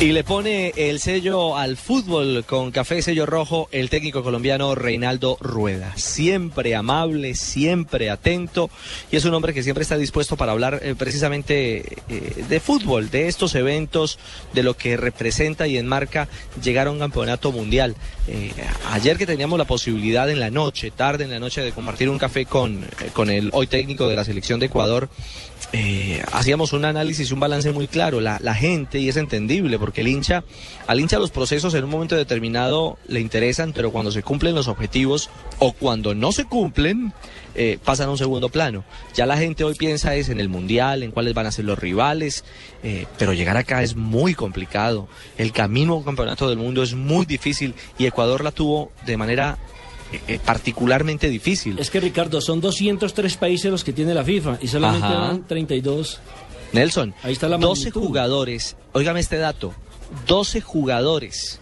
Y le pone el sello al fútbol con café sello rojo el técnico colombiano Reinaldo Rueda. Siempre amable, siempre atento y es un hombre que siempre está dispuesto para hablar eh, precisamente eh, de fútbol, de estos eventos, de lo que representa y enmarca llegar a un campeonato mundial. Eh, ayer que teníamos la posibilidad en la noche, tarde en la noche, de compartir un café con, con el hoy técnico de la selección de Ecuador, hacíamos un análisis y un balance muy claro. La, la, gente, y es entendible, porque el hincha, al hincha los procesos en un momento determinado le interesan, pero cuando se cumplen los objetivos o cuando no se cumplen, eh, pasan a un segundo plano. Ya la gente hoy piensa es en el mundial, en cuáles van a ser los rivales, eh, pero llegar acá es muy complicado. El camino a un campeonato del mundo es muy difícil y Ecuador la tuvo de manera eh, particularmente difícil. Es que Ricardo, son 203 países los que tiene la FIFA y solamente Ajá. van 32. Nelson, Ahí está la 12 magnitud. jugadores, óigame este dato, 12 jugadores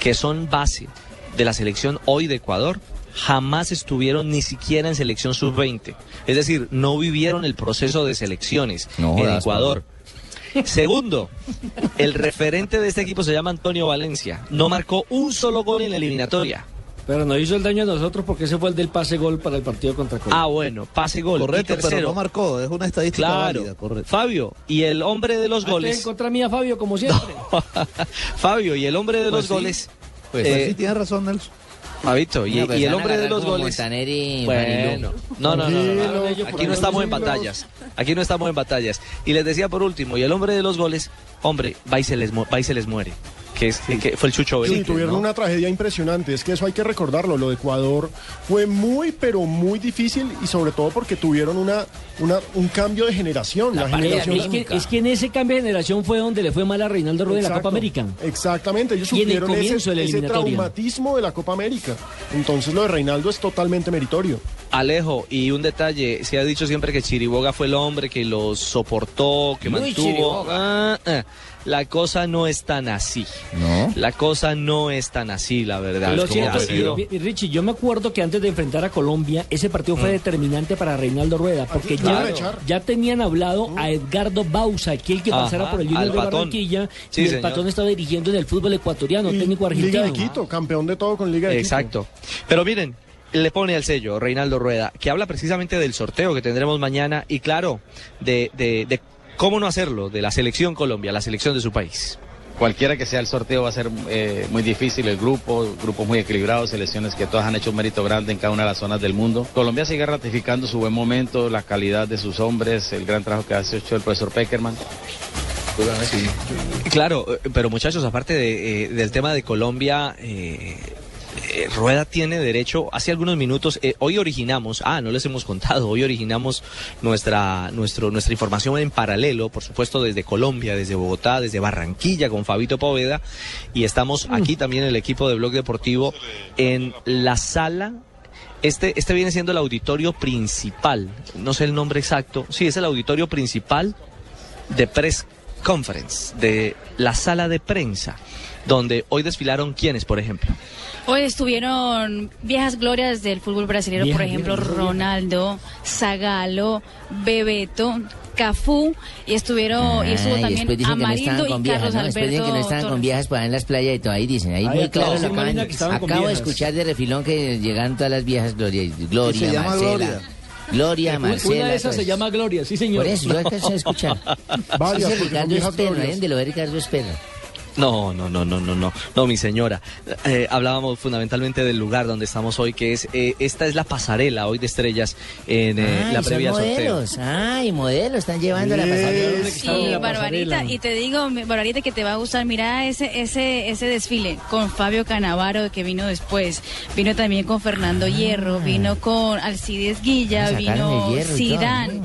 que son base de la selección hoy de Ecuador jamás estuvieron ni siquiera en selección sub-20. Es decir, no vivieron el proceso de selecciones No en Ecuador. Segundo, el referente de este equipo se llama Antonio Valencia. No marcó un solo gol en la eliminatoria. Pero nos hizo el daño a nosotros porque ese fue el del pase gol para el partido contra Colombia. Ah, bueno, pase gol. Correcto, pero no marcó, es una estadística Claro, válida, correcto. Fabio, y el hombre de los Ah, estoy en goles. contra mía, Fabio, como siempre. Fabio, y el hombre de Pues los sí. goles. Pues eh, sí, tienes razón, Nelson. Fabito, y, Una y el hombre de los goles. Bueno, no, no, no, no, no, Aquí no estamos en batallas. Aquí no estamos en batallas. Y les decía por último, y el hombre de los goles, hombre, va y se les, mu- va y se les muere. Que, es, que fue el Chucho Sí, tuvieron ¿no? una tragedia impresionante. Es que eso hay que recordarlo. Lo de Ecuador fue muy, pero muy difícil y sobre todo porque tuvieron una, una un cambio de generación. La, generación es, que, es que en ese cambio de generación fue donde le fue mal a Reinaldo Rueda en la Copa América. Exactamente, ellos en el sufrieron ese, de la ese eliminatoria. traumatismo de la Copa América. Entonces lo de Reinaldo es totalmente meritorio. Alejo, y un detalle, se ha dicho siempre que Chiriboga fue el hombre que los soportó, que Muy mantuvo. Chiriboga. Ah, ah. La cosa no es tan así. No. La cosa no es tan así, la verdad. Lo y- y Richie, yo me acuerdo que antes de enfrentar a Colombia, ese partido fue determinante para Reinaldo Rueda, porque Mm. Claro. ya, ya tenían hablado a Edgardo Bausa, aquel que Ajá, pasara por el Junior de Patón. Barranquilla, Sí, y el señor. Patón estaba dirigiendo en el fútbol ecuatoriano, Y técnico argentino. Liga de Quito, campeón de todo con Liga de Quito. Exacto. Pero miren, le pone el sello Reinaldo Rueda, que habla precisamente del sorteo que tendremos mañana y claro, de, de, de cómo no hacerlo, de la selección Colombia, la selección de su país. Cualquiera que sea el sorteo va a ser eh, muy difícil, el grupo, grupos muy equilibrados, selecciones que todas han hecho un mérito grande en cada una de las zonas del mundo. Colombia sigue ratificando su buen momento, la calidad de sus hombres, el gran trabajo que ha hecho el profesor Peckerman. Claro, eh, pero muchachos, aparte de, eh, del tema de Colombia, eh, eh, Rueda tiene derecho, hace algunos minutos, eh, hoy originamos, ah, no les hemos contado, hoy originamos nuestra, nuestro, nuestra información en paralelo, por supuesto desde Colombia, desde Bogotá, desde Barranquilla con Fabito Poveda, y estamos aquí también el equipo de Blog Deportivo en la sala. Este, este viene siendo el auditorio principal, no sé el nombre exacto, sí, es el auditorio principal de Press Conference, de la sala de prensa, donde hoy desfilaron quienes, por ejemplo. Hoy estuvieron viejas glorias del fútbol brasileño, por ejemplo. Ronaldo, Zagalo, Bebeto, Cafú, y estuvieron y estuvo Ah, y también después dicen que no estaban Amarildo con y viejas, Carlos ¿no? Después Alberto que no estaban con Torres. viejas por ahí en las playas y todo ahí dicen. Ahí Ay, muy claro acabo estaban con Acabo de escuchar de refilón que llegaron todas las viejas Gloria. Y Gloria, Marcela. Gloria. Gloria, Una Marcela. de esas se llama Gloria, sí señor. Por eso, yo alcancé a escuchar. Varias, Ese Ricardo viejas es perro, glorias. ¿eh? De lo de Ricardo es perro. No, no, no, no, no, no, no, mi señora. Eh, hablábamos fundamentalmente del lugar donde estamos hoy, que es, eh, esta es la pasarela hoy de estrellas en eh, Ay, la son previa sorteo. modelos. Ay, modelos, están llevando la pasarela. Sí, la Barbarita, pasarela. y te digo, Barbarita, que te va a gustar. Mira ese ese ese desfile con Fabio Canavaro, que vino después. Vino también con Fernando Hierro, vino con Alcides Guilla, Ah, vino el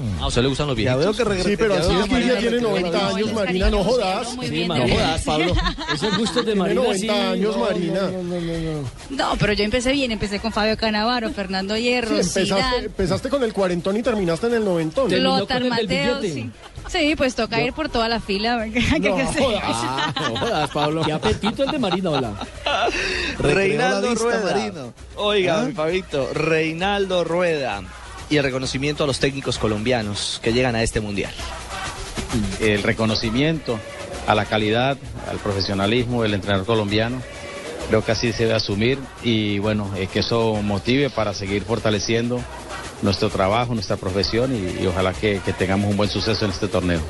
Hierro y todo, Zidane. mm. A usted le gustan los Ya viejitos. veo que regresa. Sí, pero así es que ella tiene Ay, 90 no, años, Marina, no jodas. Sí, No jodas, Pablo. Esos gustos de Tiene Marina. 90 sí, años, Marina. no, no, no, no, pero yo empecé bien, empecé con Fabio Canavaro, Fernando Hierro, empezaste, con el cuarentón y terminaste en el noventón. Lothar Mateo. Sí. Sí, pues toca ir por toda la fila. ¿qué hay que No, jodas. Ah, no jodas, Pablo. Qué apetito el de Marina, hola. Reinaldo Rueda. Marino. Oiga, ¿Ah? mi Fabito, Reinaldo Rueda. Y el reconocimiento a los técnicos colombianos que llegan a este mundial. El reconocimiento a la calidad, al profesionalismo del entrenador colombiano. Creo que así se debe asumir y bueno, es que eso motive para seguir fortaleciendo nuestro trabajo, nuestra profesión y, ojalá que tengamos un buen suceso en este torneo.